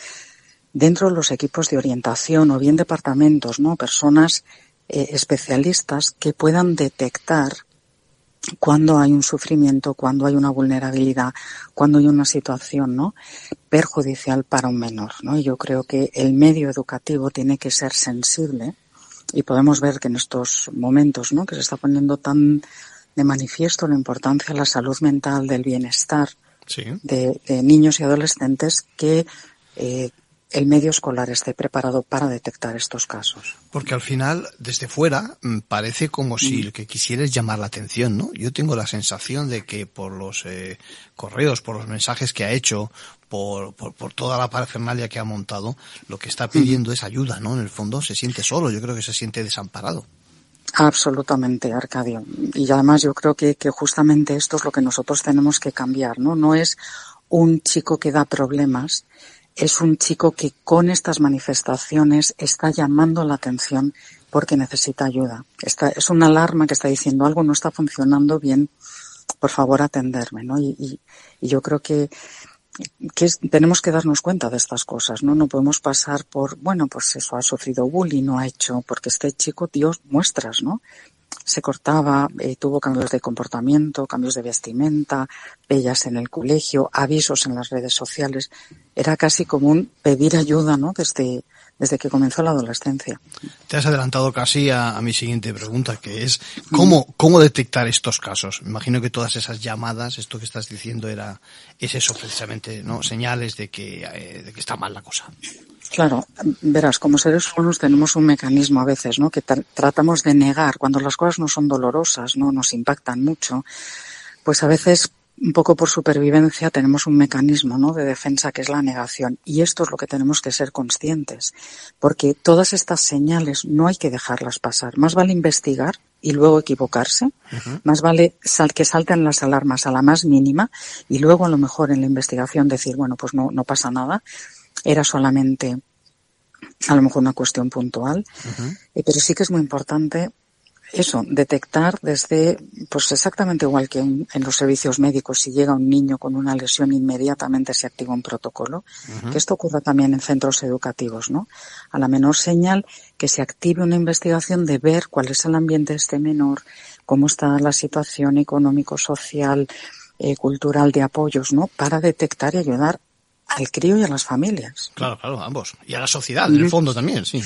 Speaker 12: dentro de los equipos de orientación o bien departamentos, ¿no? Personas eh, especialistas que puedan detectar cuando hay un sufrimiento, cuando hay una vulnerabilidad, cuando hay una situación ¿no? perjudicial para un menor. ¿no? Y yo creo que el medio educativo tiene que ser sensible y podemos ver que en estos momentos ¿no? que se está poniendo tan de manifiesto la importancia de la salud mental, del bienestar
Speaker 2: sí.
Speaker 12: de, de, niños y adolescentes que eh, el medio escolar esté preparado para detectar estos casos.
Speaker 2: Porque al final, desde fuera, mm, parece como si lo que quisiera es llamar la atención, ¿no? Yo tengo la sensación de que por los eh, correos, por los mensajes que ha hecho, por, por, por, toda la parafernalia que ha montado, lo que está pidiendo es ayuda, ¿no? En el fondo se siente solo, yo creo que se siente desamparado.
Speaker 12: Absolutamente, Arcadio. Y además yo creo que, que justamente esto es lo que nosotros tenemos que cambiar, ¿no? No es un chico que da problemas, es un chico que con estas manifestaciones está llamando la atención porque necesita ayuda. Es una alarma que está diciendo algo no está funcionando bien, por favor atenderme, ¿no? Y, yo creo que, tenemos que darnos cuenta de estas cosas, ¿no? No podemos pasar por, bueno, pues eso, ha sufrido bullying, no ha hecho, porque este chico dio muestras, ¿no? Se cortaba, eh, tuvo cambios de comportamiento, cambios de vestimenta, bellas en el colegio, avisos en las redes sociales. Era casi común pedir ayuda, ¿no? Desde, desde que comenzó la adolescencia.
Speaker 2: Te has adelantado casi a, mi siguiente pregunta, que es ¿cómo, cómo detectar estos casos. Imagino que todas esas llamadas, esto que estás diciendo era, es eso precisamente, ¿no? Señales de que, eh, de que está mal la cosa.
Speaker 12: Claro, verás, como seres humanos tenemos un mecanismo a veces, ¿no? Que tra tratamos de negar cuando las cosas no son dolorosas, ¿no? Nos impactan mucho. Pues a veces, un poco por supervivencia, tenemos un mecanismo, ¿no? De defensa que es la negación. Y esto es lo que tenemos que ser conscientes. Porque todas estas señales no hay que dejarlas pasar. Más vale investigar y luego equivocarse. Uh -huh. Más vale sal que salten las alarmas a la más mínima y luego a lo mejor en la investigación decir, bueno, pues no, no pasa nada era solamente a lo mejor una cuestión puntual, uh -huh. pero sí que es muy importante eso, detectar desde, pues exactamente igual que en, los servicios médicos, si llega un niño con una lesión, inmediatamente se activa un protocolo, que esto ocurra también en centros educativos, ¿no? A la menor señal, que se active una investigación de ver cuál es el ambiente de este menor, cómo está la situación económico, social, eh, cultural de apoyos, ¿no? Para detectar y ayudar al crío y a las familias.
Speaker 2: Claro, claro, ambos. Y a la sociedad, en el fondo también, sí.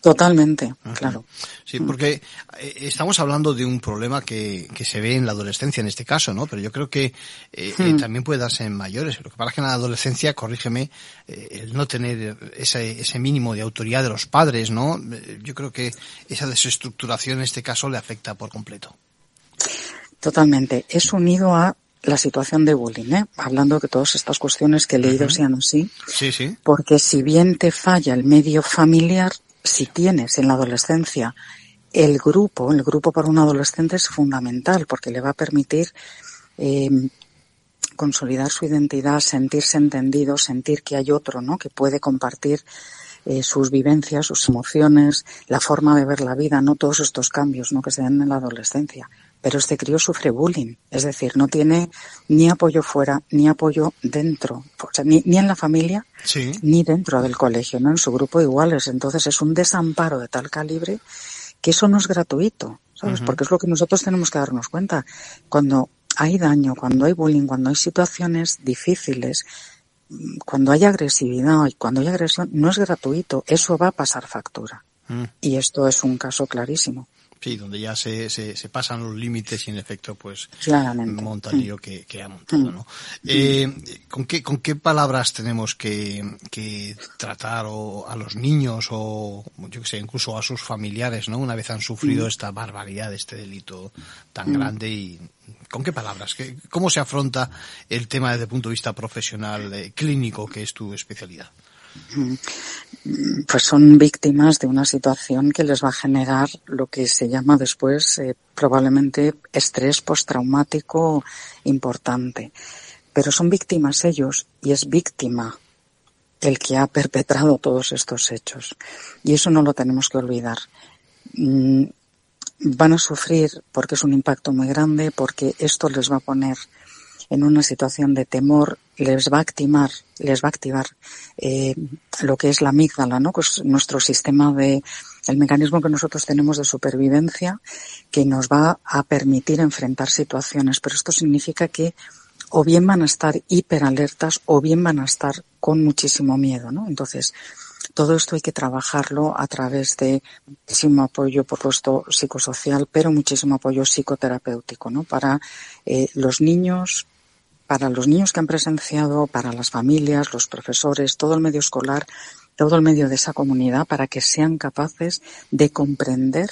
Speaker 12: Totalmente, claro.
Speaker 2: Sí, porque eh, estamos hablando de un problema que, que se ve en la adolescencia en este caso, ¿no? Pero yo creo que eh, eh, también puede darse en mayores. Lo que pasa es que en la adolescencia, corrígeme, el no tener ese, ese mínimo de autoridad de los padres, ¿no? Yo creo que esa desestructuración en este caso le afecta por completo.
Speaker 12: Totalmente. Es unido a la situación de bullying, ¿eh? hablando de todas estas cuestiones que he leído sean así.
Speaker 2: Sí, sí.
Speaker 12: Porque si bien te falla el medio familiar, si tienes en la adolescencia el grupo, el grupo para un adolescente es fundamental porque le va a permitir eh, consolidar su identidad, sentirse entendido, sentir que hay otro, ¿no? Que puede compartir eh, sus vivencias, sus emociones, la forma de ver la vida, no todos estos cambios, ¿no? Que se dan en la adolescencia pero este crío sufre bullying, es decir, no tiene ni apoyo fuera ni apoyo dentro, o sea, ni, ni en la familia ni dentro del colegio, no en su grupo de iguales. Entonces es un desamparo de tal calibre que eso no es gratuito, ¿sabes? Porque es lo que nosotros tenemos que darnos cuenta. Cuando hay daño, cuando hay bullying, cuando hay situaciones difíciles, cuando hay agresividad y cuando hay agresión, no es gratuito, eso va a pasar factura. Mm. Y esto es un caso clarísimo.
Speaker 2: Sí, donde ya se, se, se, pasan los límites y en efecto pues
Speaker 12: Claramente.
Speaker 2: monta el lío que, que, ha montado, ¿no? Eh, ¿con, qué, ¿Con qué palabras tenemos que, que tratar o a los niños o yo que sé, incluso a sus familiares, ¿no? Una vez han sufrido esta barbaridad, este delito tan grande y ¿Con qué palabras? ¿Cómo se afronta el tema desde el punto de vista profesional, eh, clínico, que es tu especialidad?
Speaker 12: Pues son víctimas de una situación que les va a generar lo que se llama después eh, probablemente estrés postraumático importante. Pero son víctimas ellos y es víctima el que ha perpetrado todos estos hechos. Y eso no lo tenemos que olvidar. Mm, van a sufrir porque es un impacto muy grande, porque esto les va a poner en una situación de temor les va a activar, les va a activar eh, lo que es la amígdala, ¿no? Pues nuestro sistema de, el mecanismo que nosotros tenemos de supervivencia que nos va a permitir enfrentar situaciones. Pero esto significa que o bien van a estar hiperalertas o bien van a estar con muchísimo miedo, ¿no? Entonces, todo esto hay que trabajarlo a través de muchísimo apoyo, por supuesto, psicosocial, pero muchísimo apoyo psicoterapéutico, ¿no? Para eh, los niños, para los niños que han presenciado, para las familias, los profesores, todo el medio escolar, todo el medio de esa comunidad, para que sean capaces de comprender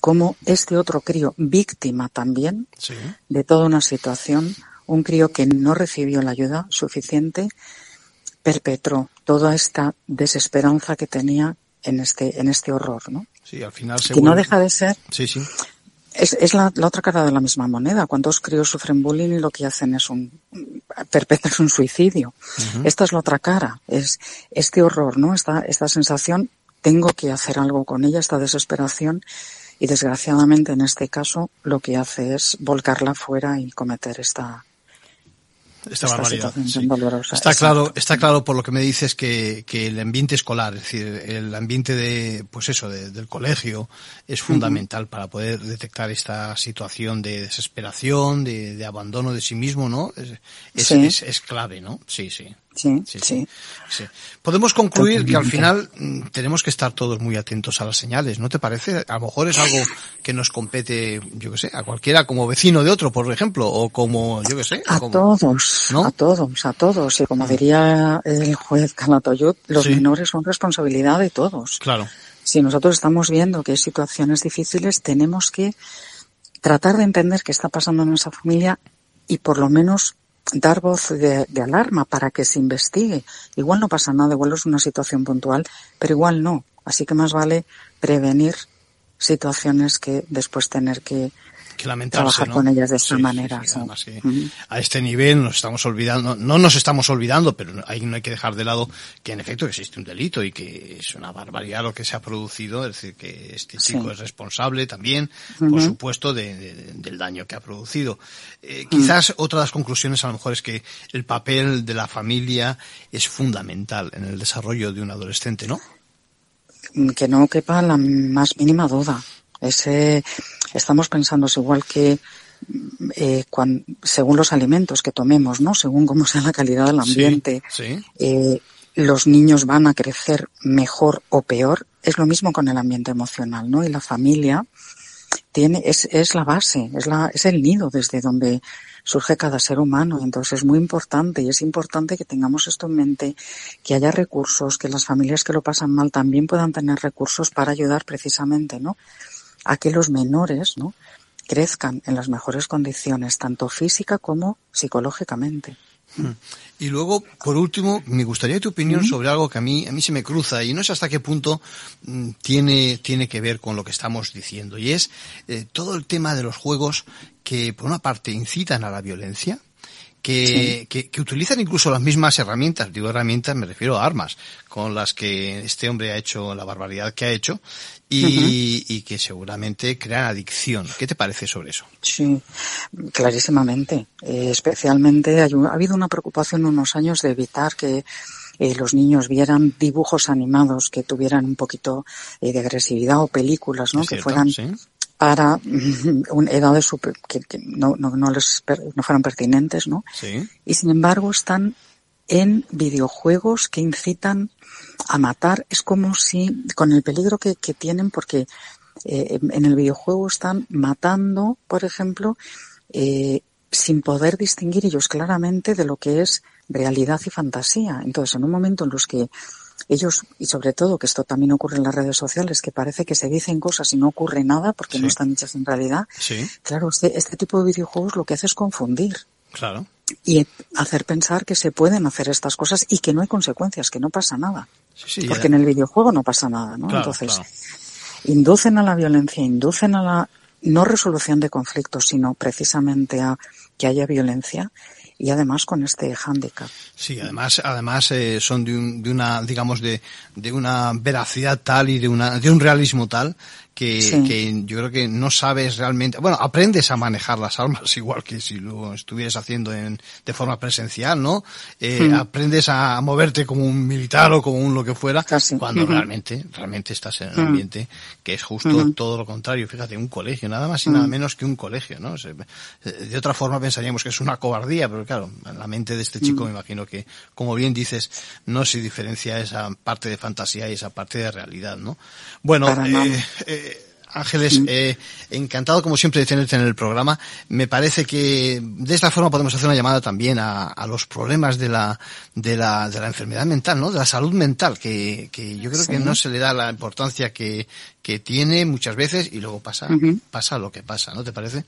Speaker 12: cómo este otro crío, víctima también de toda una situación, un crío que no recibió la ayuda suficiente, perpetró toda esta desesperanza que tenía en este, en este horror, ¿no?
Speaker 2: Sí, al final se
Speaker 12: que no deja de ser
Speaker 2: sí, sí.
Speaker 12: Es, es la, la, otra cara de la misma moneda. Cuántos críos sufren bullying y lo que hacen es un perpetran un suicidio. Esta es la otra cara. Es este horror, ¿no? Esta, esta sensación, tengo que hacer algo con ella, esta desesperación. Y desgraciadamente en este caso lo que hace es volcarla fuera y cometer esta,
Speaker 2: esta barbaridad. Está claro, está claro por lo que me dices que, que, el ambiente escolar, es decir, el ambiente de, pues eso, del colegio es fundamental para poder detectar esta situación de desesperación, de, de abandono de sí mismo, ¿no? Es, es, es, clave, ¿no? Sí, sí.
Speaker 12: Sí, sí,
Speaker 2: sí. Podemos concluir que al final mm, tenemos que estar todos muy atentos a las señales, ¿no te parece? A lo mejor es algo que nos compete, yo qué sé, a cualquiera como vecino de otro, por ejemplo, o como, yo qué sé.
Speaker 12: A todos, a todos, a todos. Y como diría el juez Calatoyut, los menores son responsabilidad de todos.
Speaker 2: Claro.
Speaker 12: Si nosotros estamos viendo que hay situaciones difíciles, tenemos que tratar de entender qué está pasando en nuestra familia y por lo menos dar voz de, alarma para que se investigue. Igual no pasa nada, igual es una situación puntual, pero igual no. Así que más vale prevenir situaciones que después tener que trabajar con ellas de esta manera.
Speaker 2: A este nivel nos estamos olvidando, no nos estamos olvidando, pero ahí no hay que dejar de lado que en efecto existe un delito y que es una barbaridad lo que se ha producido, es decir, que este chico es responsable también, por supuesto, del daño que ha producido. Eh, quizás otra de las conclusiones a lo mejor es que el papel de la familia es fundamental en el desarrollo de un adolescente, ¿no?
Speaker 12: Que no quepa la más mínima duda. Ese, estamos pensando igual que eh, según los alimentos que tomemos, ¿no? Según cómo sea la calidad del ambiente, Eh, los niños van a crecer mejor o peor. Es lo mismo con el ambiente emocional, ¿no? Y la familia tiene, es, es la base, es la, es el nido desde donde surge cada ser humano. Entonces es muy importante y es importante que tengamos esto en mente, que haya recursos, que las familias que lo pasan mal también puedan tener recursos para ayudar precisamente, ¿no? A que los menores, ¿no? crezcan en las mejores condiciones, tanto física como psicológicamente.
Speaker 2: Hmm. Y luego, por último, me gustaría tu opinión sobre algo que a mí, a mí se me cruza y no sé hasta qué punto mm, tiene, tiene que ver con lo que estamos diciendo. Y es eh, todo el tema de los juegos que, por una parte, incitan a la violencia, que, que, que, utilizan incluso las mismas herramientas, digo herramientas, me refiero a armas, con las que este hombre ha hecho la barbaridad que ha hecho y, y que seguramente crean adicción. ¿Qué te parece sobre eso?
Speaker 12: Sí, clarísimamente. Eh, especialmente ha habido una preocupación unos años de evitar que eh, los niños vieran dibujos animados que tuvieran un poquito eh, de agresividad o películas, ¿no? que fueran para edades super, que, que no, no, no, les no fueran pertinentes, ¿no?
Speaker 2: Sí.
Speaker 12: Y sin embargo están en videojuegos que incitan a matar. Es como si, con el peligro que, que tienen, porque eh, en el videojuego están matando, por ejemplo, eh, sin poder distinguir ellos claramente de lo que es realidad y fantasía. Entonces, en un momento en los que ellos, y sobre todo que esto también ocurre en las redes sociales, que parece que se dicen cosas y no ocurre nada porque no están hechas en realidad.
Speaker 2: Sí.
Speaker 12: Claro, este, este tipo de videojuegos lo que hace es confundir.
Speaker 2: Claro.
Speaker 12: Y hacer pensar que se pueden hacer estas cosas y que no hay consecuencias, que no pasa nada.
Speaker 2: Sí,
Speaker 12: porque en el videojuego no pasa nada, ¿no?
Speaker 2: Claro,
Speaker 12: Entonces,
Speaker 2: claro.
Speaker 12: inducen a la violencia, inducen a la no resolución de conflictos, sino precisamente a que haya violencia y además con este hándicap.
Speaker 2: Sí, además, además eh, son de, un, de, una, digamos, de, de una veracidad tal y de una, de un realismo tal que,
Speaker 12: Sí.
Speaker 2: que yo creo que no sabes realmente, bueno, aprendes a manejar las armas igual que si lo estuvieras haciendo en, de forma presencial, ¿no? Eh,
Speaker 12: Mm.
Speaker 2: Aprendes a moverte como un militar o como un lo que fuera, cuando realmente, realmente estás en un
Speaker 12: Mm.
Speaker 2: ambiente que es justo todo lo contrario. Fíjate, un colegio, nada más y nada menos que un colegio, ¿no? Se- De otra forma pensaríamos que es una cobardía, pero claro, en la mente de este chico me imagino que, como bien dices, no se diferencia esa parte de fantasía y esa parte de realidad, ¿no? Bueno, eh, eh, Ángeles, eh, encantado como siempre de tenerte en el programa. Me parece que de esta forma podemos hacer una llamada también a, a los problemas de la, de la, de la enfermedad mental, ¿no? De la salud mental, que, que yo creo
Speaker 12: Sí.
Speaker 2: que no se le da la importancia que, que tiene muchas veces y luego pasa, pasa lo que pasa, ¿no te parece?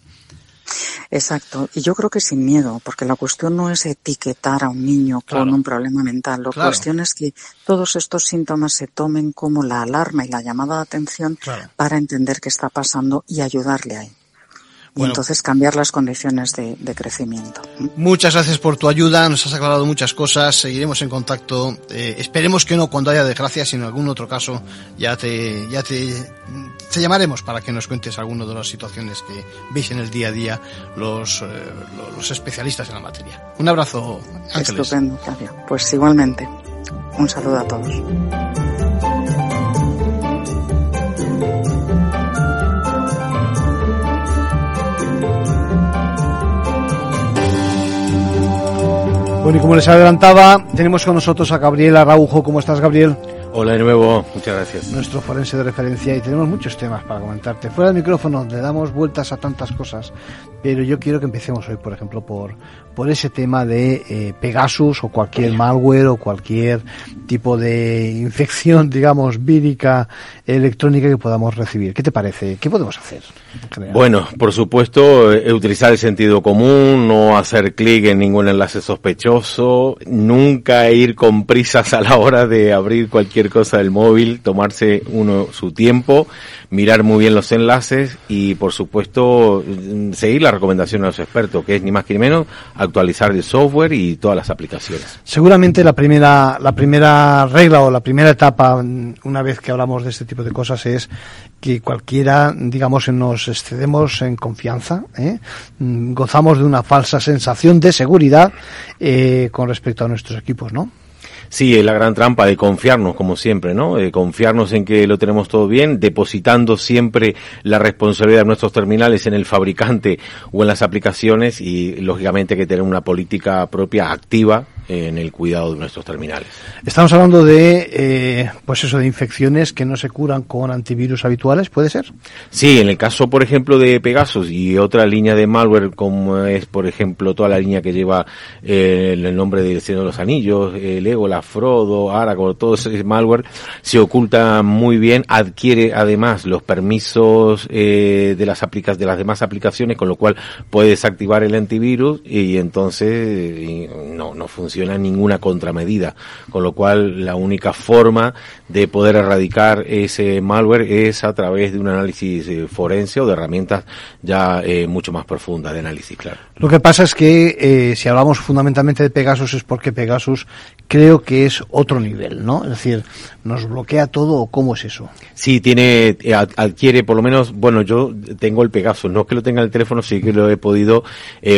Speaker 12: Exacto. Y yo creo que sin miedo, porque la cuestión no es etiquetar a un niño
Speaker 2: Claro.
Speaker 12: con un problema mental. La
Speaker 2: Claro.
Speaker 12: cuestión es que todos estos síntomas se tomen como la alarma y la llamada de atención
Speaker 2: Claro.
Speaker 12: para entender qué está pasando y ayudarle ahí. Y
Speaker 2: Bueno.
Speaker 12: entonces cambiar las condiciones de, de crecimiento.
Speaker 2: Muchas gracias por tu ayuda, nos has aclarado muchas cosas, seguiremos en contacto. Eh, esperemos que no cuando haya desgracia, sino en algún otro caso ya te, ya te, te llamaremos para que nos cuentes alguna de las situaciones que veis en el día a día los, eh, los- especialistas en la materia. Un abrazo, Ángeles.
Speaker 12: Estupendo. Pues igualmente. Un saludo a todos.
Speaker 2: Bueno, y como les adelantaba, tenemos con nosotros a Gabriel Araujo. ¿Cómo estás, Gabriel?
Speaker 9: Hola de nuevo, muchas gracias.
Speaker 2: Nuestro forense de referencia y tenemos muchos temas para comentarte. Fuera del micrófono le damos vueltas a tantas cosas, pero yo quiero que empecemos hoy, por ejemplo, por, por ese tema de eh, Pegasus o cualquier malware o cualquier tipo de infección, digamos, vírica electrónica que podamos recibir. ¿Qué te parece? ¿Qué podemos hacer?
Speaker 9: Bueno, por supuesto, eh, utilizar el sentido común, no hacer clic en ningún enlace sospechoso, nunca ir con prisas a la hora de abrir cualquier cualquier cosa del móvil, tomarse uno su tiempo, mirar muy bien los enlaces y por supuesto mm, seguir la recomendación de los expertos, que es ni más ni menos actualizar el software y todas las aplicaciones.
Speaker 2: Seguramente la primera, la primera regla o la primera etapa, mm, una vez que hablamos de este tipo de cosas, es que cualquiera, digamos, nos excedemos en confianza, ¿eh? Mm, gozamos de una falsa sensación de seguridad eh, con respecto a nuestros equipos, ¿no?
Speaker 9: Sí, es la gran trampa de confiarnos, como siempre, ¿no? De confiarnos en que lo tenemos todo bien, depositando siempre la responsabilidad de nuestros terminales en el fabricante o en las aplicaciones y, lógicamente, que tener una política propia activa en el cuidado de nuestros terminales.
Speaker 2: Estamos hablando de, eh, pues eso, de infecciones que no se curan con antivirus habituales, ¿puede ser?
Speaker 9: Sí, en el caso, por ejemplo, de Pegasus y otra línea de malware, como es, por ejemplo, toda la línea que lleva eh, el nombre del Señor de los Anillos, el la Frodo, Aragorn, todo ese malware, se oculta muy bien, adquiere además los permisos eh, de las aplicas de las demás aplicaciones, con lo cual puede desactivar el antivirus y entonces no, no funciona ninguna contramedida, con lo cual la única forma de poder erradicar ese malware es a través de un análisis eh, forense o de herramientas ya eh, mucho más profundas de análisis, claro.
Speaker 2: Lo que pasa es que eh, si hablamos fundamentalmente de Pegasus es porque Pegasus creo que es otro nivel, ¿no? Es decir, nos bloquea todo o cómo es eso.
Speaker 9: Sí, tiene, adquiere por lo menos, bueno, yo tengo el Pegasus, no es que lo tenga en el teléfono, sí que lo he podido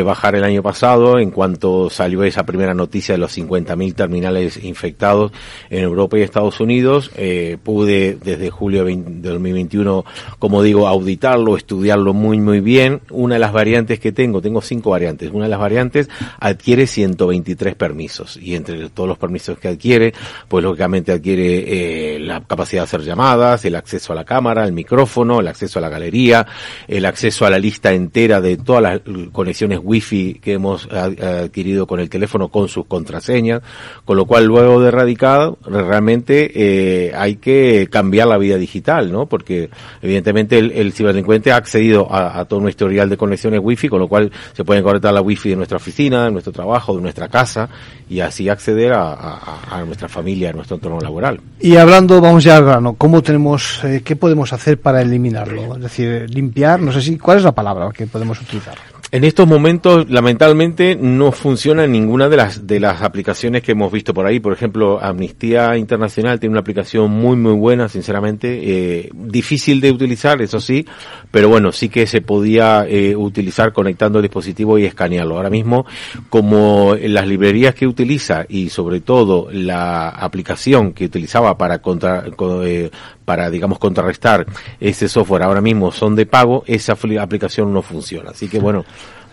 Speaker 9: bajar el año pasado en cuanto salió esa primera noticia de los 50.000 terminales infectados en Europa y Estados Unidos. Eh, pude desde julio de 2021, como digo, auditarlo, estudiarlo muy, muy bien. Una de las variantes que tengo, tengo cinco variantes, una de las variantes adquiere 123 permisos y entre todos los permisos que adquiere, pues lógicamente adquiere eh, la capacidad de hacer llamadas, el acceso a la cámara, el micrófono, el acceso a la galería, el acceso a la lista entera de todas las conexiones wifi que hemos adquirido con el teléfono con sus contraseñas, con lo cual luego de erradicado realmente eh, hay que cambiar la vida digital, ¿no? Porque evidentemente el, ciberdelincuente ha accedido a, todo nuestro historial de conexiones wifi, con lo cual se puede conectar la wifi de nuestra oficina, de nuestro trabajo, de nuestra casa y así acceder a, nuestra familia, a nuestro entorno laboral.
Speaker 2: Y hablando, vamos ya al grano, ¿cómo tenemos, eh, qué podemos hacer para eliminarlo? Es decir, limpiar, no sé si, ¿cuál es la palabra que podemos utilizar?
Speaker 9: En estos momentos, lamentablemente, no funciona ninguna de las de las aplicaciones que hemos visto por ahí. Por ejemplo, Amnistía Internacional tiene una aplicación muy muy buena, sinceramente, eh, difícil de utilizar, eso sí, pero bueno, sí que se podía eh, utilizar conectando el dispositivo y escanearlo. Ahora mismo, como las librerías que utiliza y sobre todo la aplicación que utilizaba para contra, eh, para, digamos, contrarrestar ese software ahora mismo son de pago, esa aplicación no funciona. Así que bueno,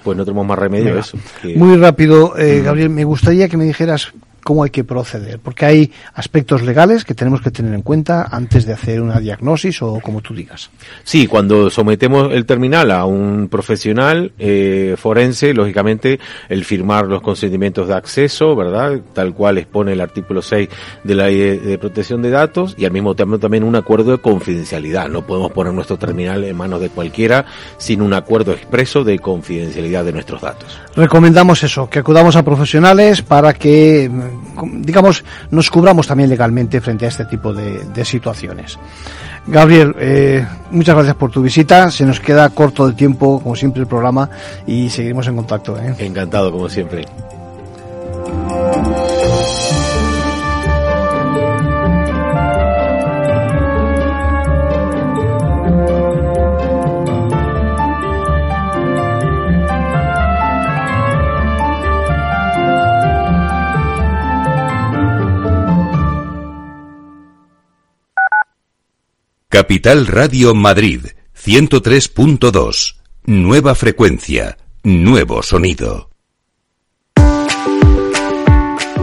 Speaker 9: pues no tenemos más remedio a eso.
Speaker 2: Muy rápido, eh, Gabriel, me gustaría que me dijeras cómo hay que proceder, porque hay aspectos legales que tenemos que tener en cuenta antes de hacer una diagnosis o como tú digas.
Speaker 9: Sí, cuando sometemos el terminal a un profesional eh, forense, lógicamente el firmar los consentimientos de acceso, ¿verdad? Tal cual expone el artículo 6 de la ley de, protección de datos y al mismo tiempo también un acuerdo de confidencialidad. No podemos poner nuestro terminal en manos de cualquiera sin un acuerdo expreso de confidencialidad de nuestros datos.
Speaker 2: Recomendamos eso, que acudamos a profesionales para que digamos, nos cubramos también legalmente frente a este tipo de, situaciones. Gabriel, eh, muchas gracias por tu visita. Se nos queda corto de tiempo, como siempre, el programa y seguiremos en contacto. ¿eh?
Speaker 9: Encantado, como siempre.
Speaker 10: Capital Radio Madrid 103.2. Nueva frecuencia, nuevo sonido.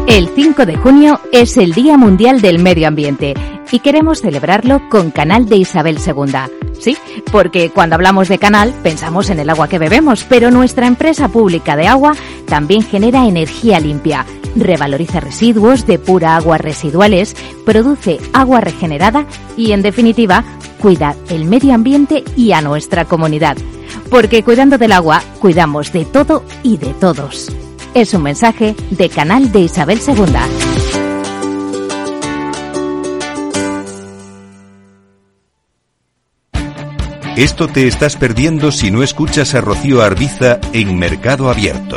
Speaker 13: El 5 de junio es el Día Mundial del Medio Ambiente y queremos celebrarlo con Canal de Isabel II. Sí, porque cuando hablamos de canal pensamos en el agua que bebemos, pero nuestra empresa pública de agua también genera energía limpia revaloriza residuos, depura aguas residuales, produce agua regenerada y, en definitiva, cuida el medio ambiente y a nuestra comunidad. Porque cuidando del agua, cuidamos de todo y de todos. Es un mensaje de Canal de Isabel II.
Speaker 10: Esto te estás perdiendo si no escuchas a Rocío Arbiza en Mercado Abierto.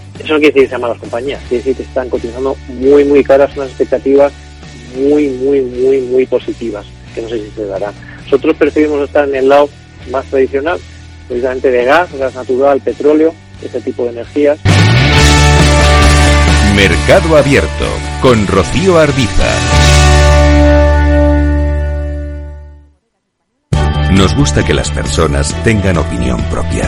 Speaker 14: Eso no quiere decir que sean malas compañías, quiere decir que están cotizando muy, muy caras, unas expectativas muy, muy, muy, muy positivas, que no sé si se dará. Nosotros preferimos estar en el lado más tradicional, precisamente de gas, gas natural, petróleo, este tipo de energías.
Speaker 10: Mercado Abierto con Rocío Arbiza. Nos gusta que las personas tengan opinión propia.